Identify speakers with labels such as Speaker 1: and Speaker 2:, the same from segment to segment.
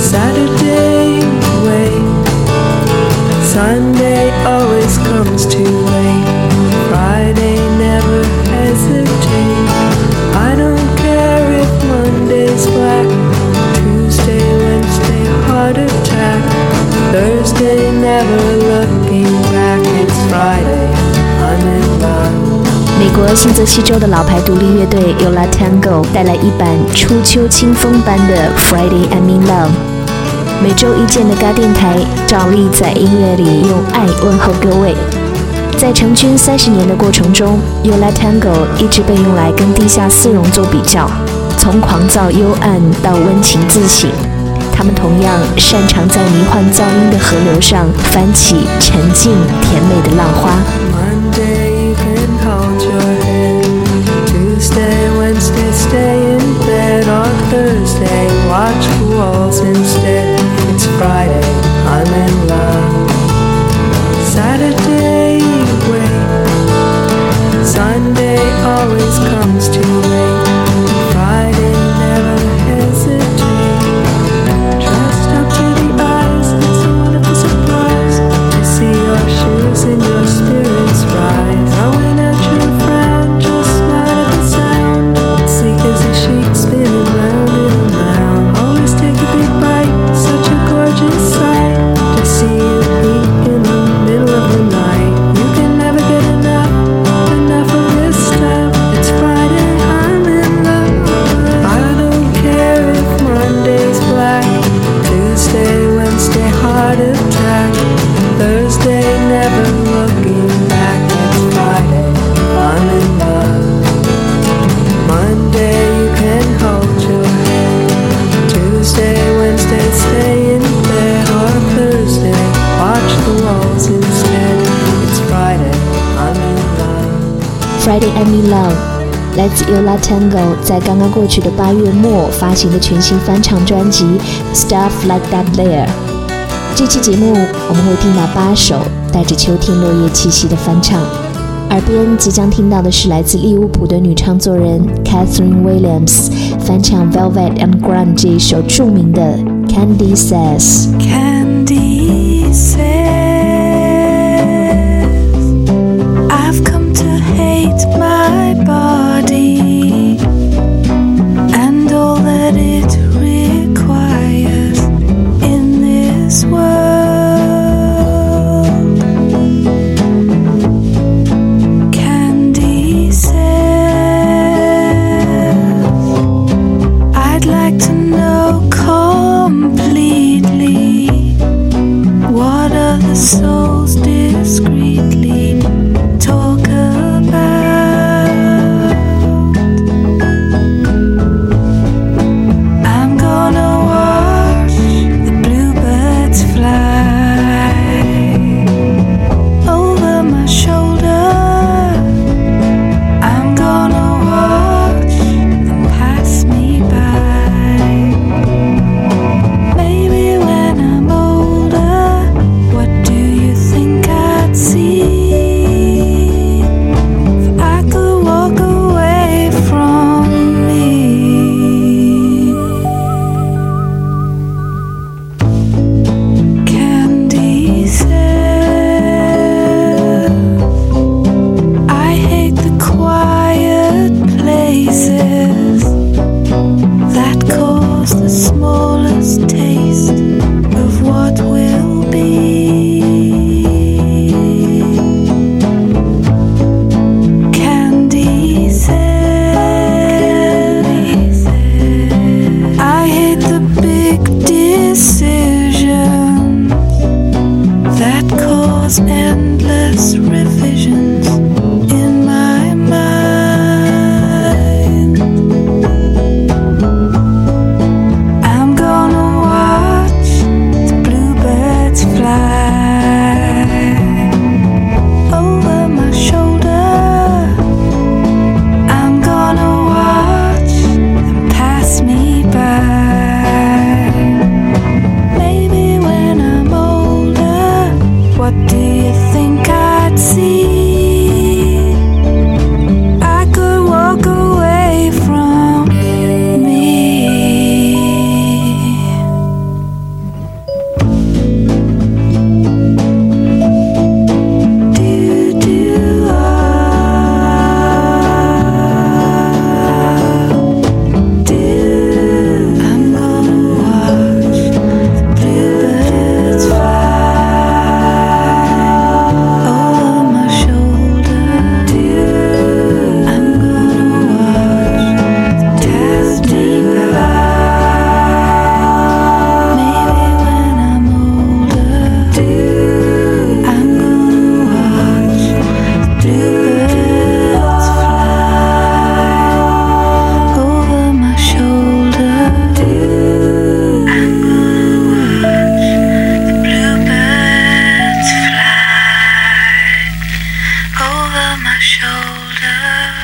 Speaker 1: Saturday, wait. Sunday
Speaker 2: 国新泽西州的老牌独立乐队 Yola Tango 带来一版初秋清风般的 Friday I'm in Love。每周一见的嘎电台照例在音乐里用爱问候各位。在成军三十年的过程中，Yola Tango 一直被用来跟地下丝绒做比较，从狂躁幽暗到温情自省。他们同样擅长在迷幻噪音的河流上翻起沉静甜美的浪花。
Speaker 1: Thursday watch walls instead. Friday I'm in Love
Speaker 2: 来自 Yola Tango 在刚刚过去的八月末发行的全新翻唱专辑《Stuff Like That There》。这期节目我们会听到八首带着秋天落叶气息的翻唱，耳边即将听到的是来自利物浦的女唱作人 Catherine Williams 翻唱 Velvet Underground 这一首著名的《Candy Says》。
Speaker 3: Candy says, I've come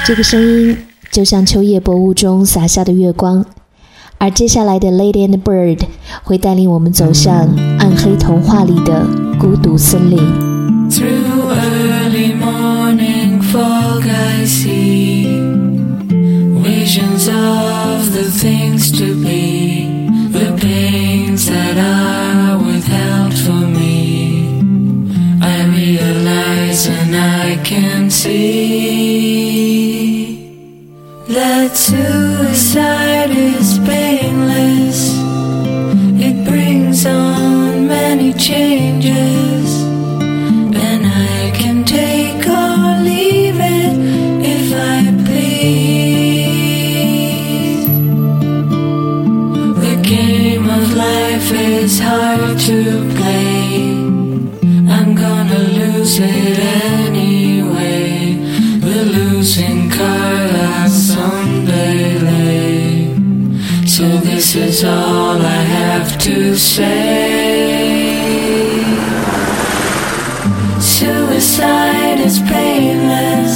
Speaker 2: 这个声音就像秋夜薄雾中洒下的月光。而接下来的《Lady and Bird》会带领我们走向暗黑童话里的孤独森林。
Speaker 3: Visions of the things to. that suicide is painless. It brings on many changes, and I can take or leave it if I please. The game of life is hard to play. I'm gonna lose it. astray. Suicide is painless,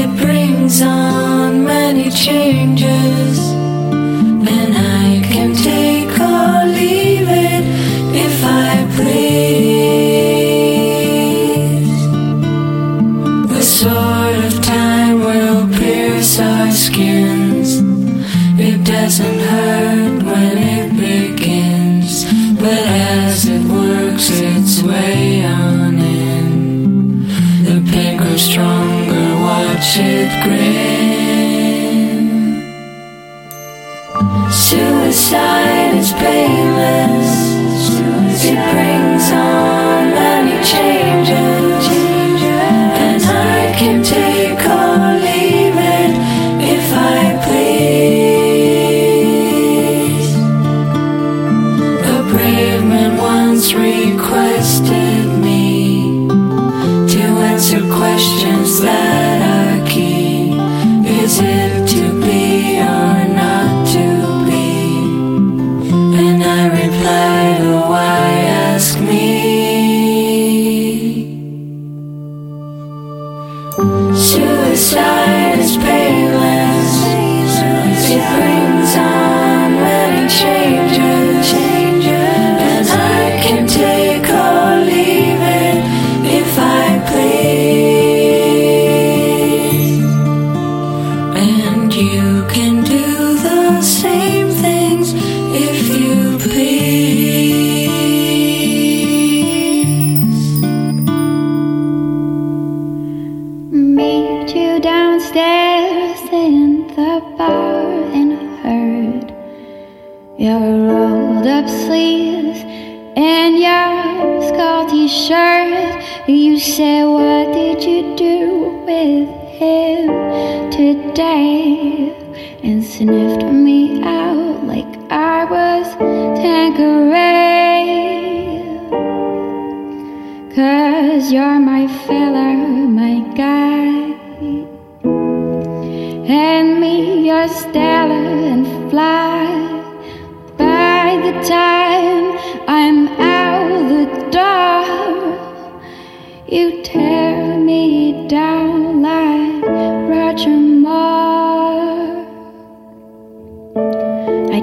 Speaker 3: it brings on many changes. Suicide is painless. Suicide. It brings on many changes.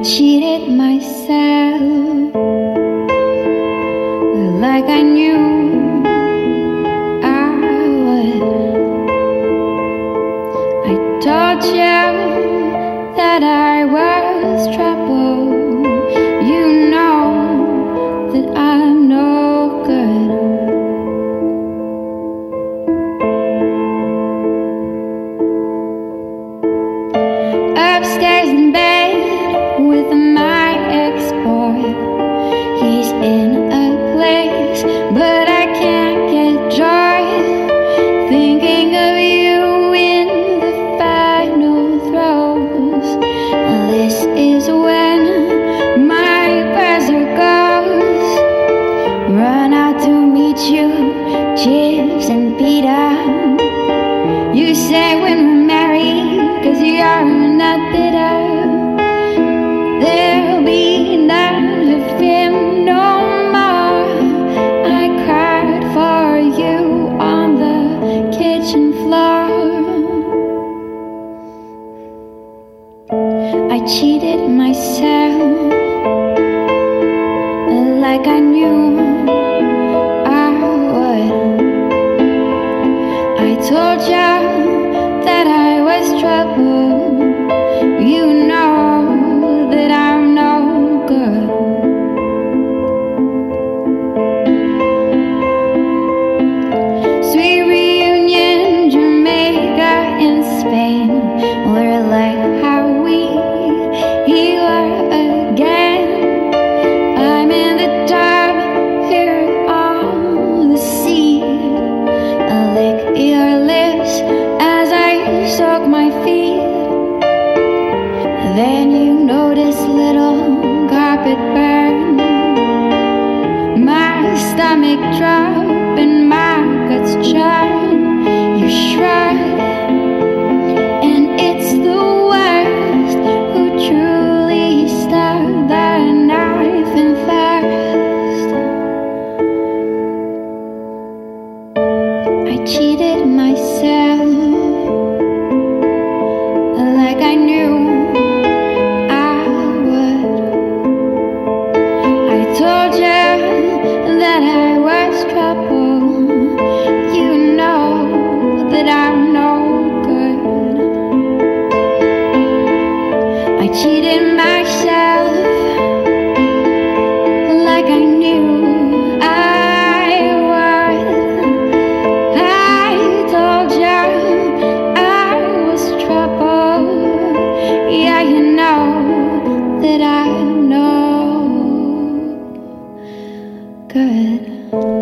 Speaker 4: cheated myself when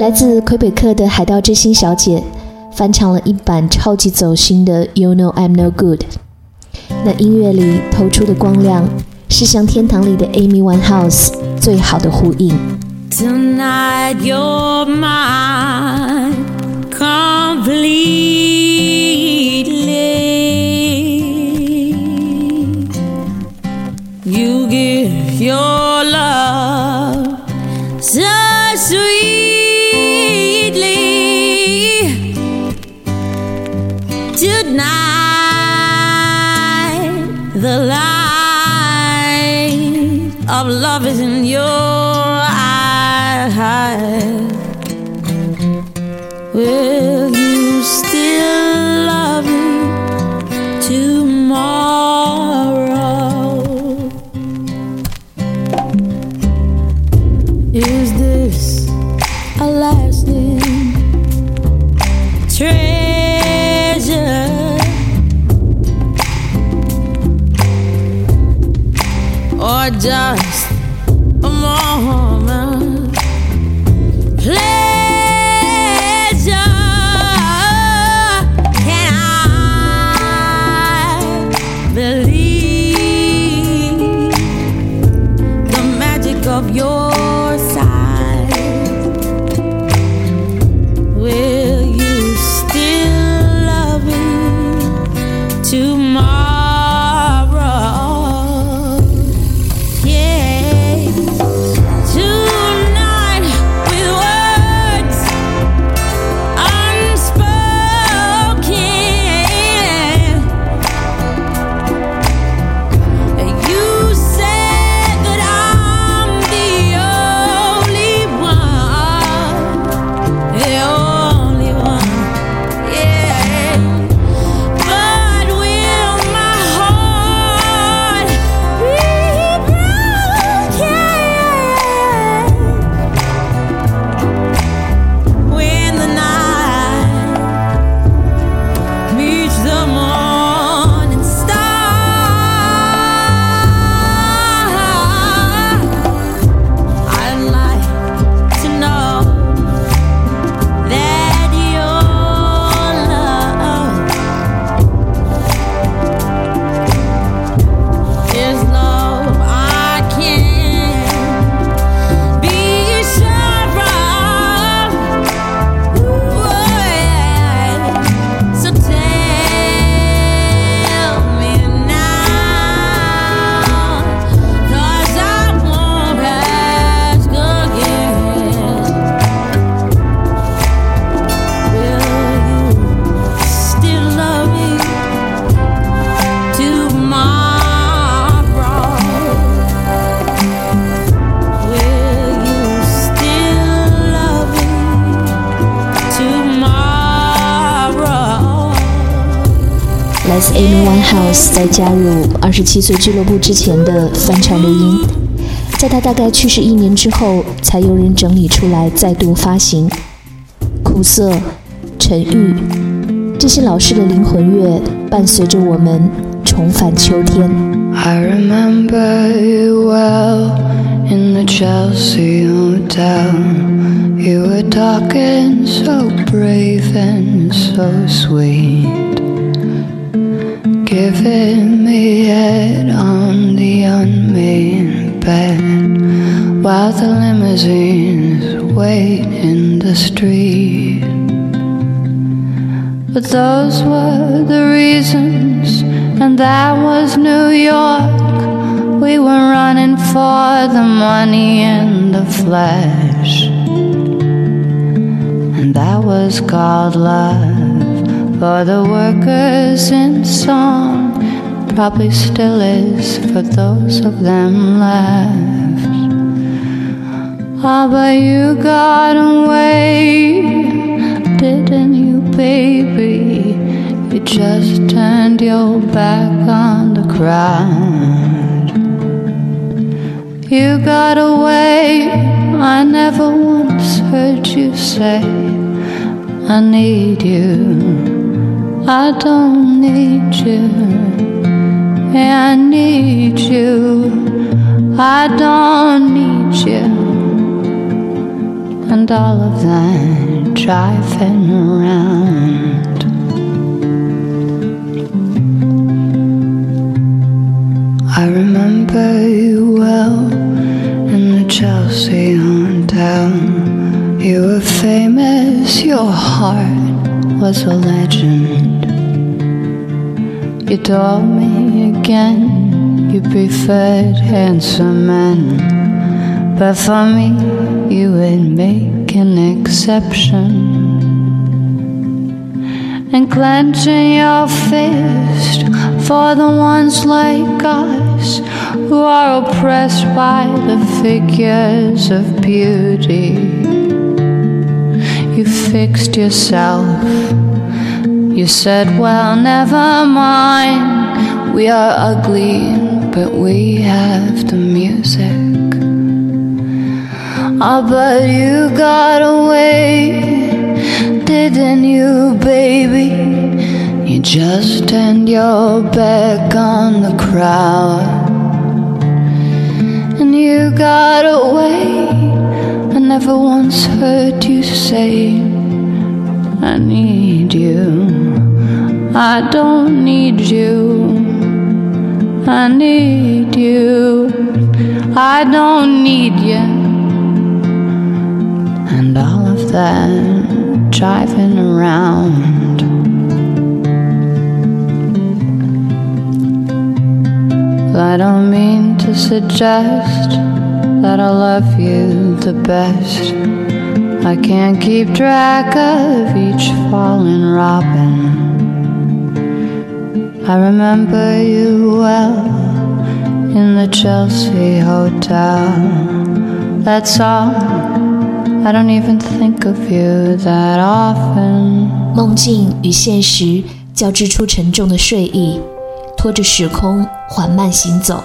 Speaker 2: 来自魁北克的海盗之心小姐翻唱了一版超级走心的《You Know I'm No Good》。那音乐里透出的光亮，是向天堂里的 Amy Winehouse 最好的呼应。
Speaker 5: Tonight you're mine completely. You give your love so sweetly. Love is in your eyes. Will
Speaker 2: Miles 在加入二十七岁俱乐部之前的翻唱录音，在她大概去世一年之后，才有人整理出来再度发行。苦涩、沉郁，这些老式的灵魂乐伴随着我们重返秋天。
Speaker 6: I remember you well in the Chelsea Hotel. You were talking so brave and so sweet. Giving me head on the unmade bed while the limousines wait in the street. But those were the reasons, and that was New York. We were running for the money and the flesh. And that was called love for the workers in song. Probably still is for those of them left. Ah, but you got away, didn't you, baby? You just turned your back on the crowd. You got away, I never once heard you say, I need you, I don't need you. I need you, I don't need you and all of that driving around. I remember you well in the Chelsea hotel. You were famous, your heart was a legend. You told me again you preferred handsome men. But for me, you would make an exception. And clenching your fist for the ones like us who are oppressed by the figures of beauty. You fixed yourself. You said, well, never mind. We are ugly, but we have the music. Oh, but you got away, didn't you, baby? You just turned your back on the crowd. And you got away. I never once heard you say, I need you. I don't need you. I need you. I don't need you and all of that driving around. I don't mean to suggest that I love you the best. I can't keep track of each fallen robin. I remember you well in the Chelsea Hotel. That's all. I don't even think of you that often.
Speaker 2: 梦境与现实交织出沉重的睡意，拖着时空缓慢行走。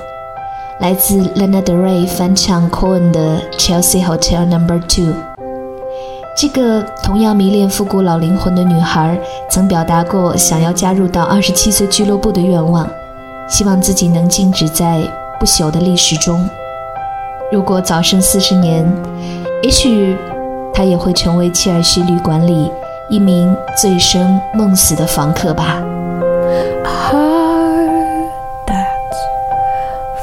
Speaker 2: 来自 Lana Del Rey 翻唱 Cohen 的 Chelsea Hotel Number Two。 这个同样迷恋复古老灵魂的女孩，曾表达过想要加入到二十七岁俱乐部的愿望，希望自己能静止在不朽的历史中。如果早生四十年，也许她也会成为切尔西旅馆里一名醉生梦死的房客吧。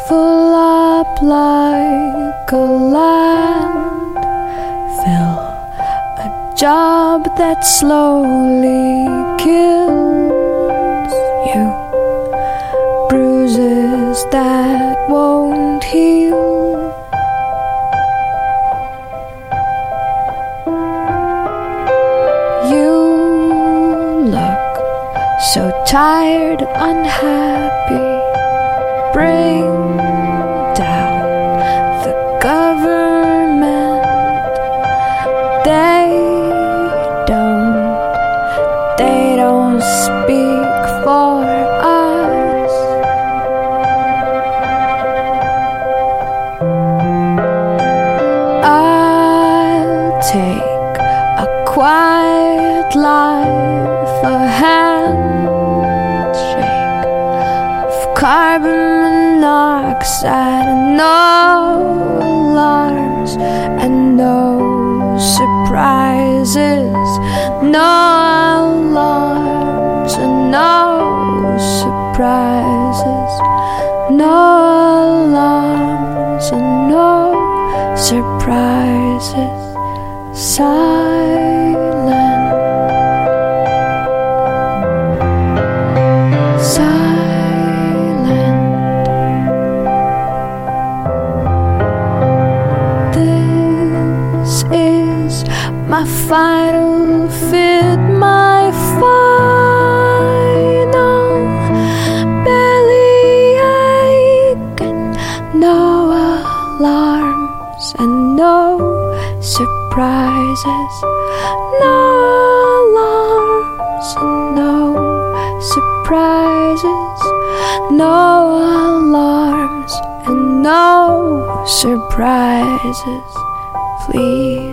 Speaker 7: full up like a landfill, job that slowly kills you, bruises that won't heal. You look so tired, unhappy. Bring carbon monoxide, no alarms and no surprises, no alarms and no surprises, no alarms and no surprises. silent, surprises, no alarms no surprises, no alarms and no surprises, please.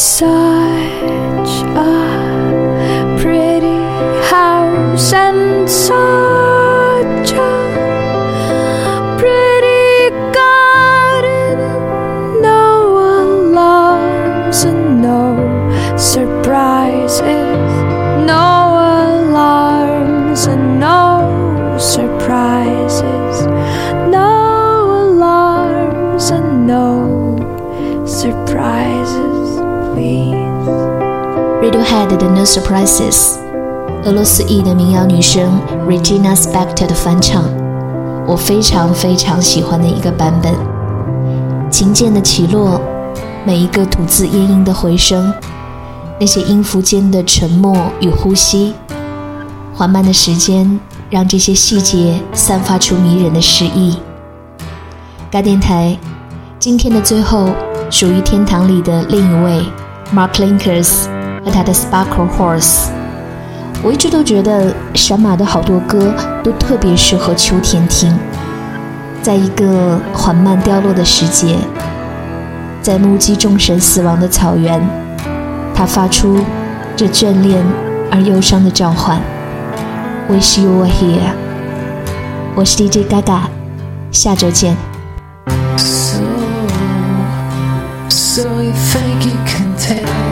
Speaker 7: Such
Speaker 2: Radiohead 的 No Surprises，俄罗斯裔的民谣女声 Regina Spektor 的翻唱，我非常非常喜欢的一个版本。琴键的起落，每一个吐字咽音的回声，那些音符间的沉默与呼吸，缓慢的时间让这些细节散发出迷人的诗意。该电台今天的最后，属于天堂里的另一位 Mark Linkers 和他的 Sparkle Horse。我一直都觉得闪马的好多歌都特别适合秋天听，在一个缓慢凋落的时节，在目击众神死亡的草原，他发出这眷恋而忧伤的召唤。Wish you were here。我是 DJ Gaga，下周见。
Speaker 7: So, so you think you can tell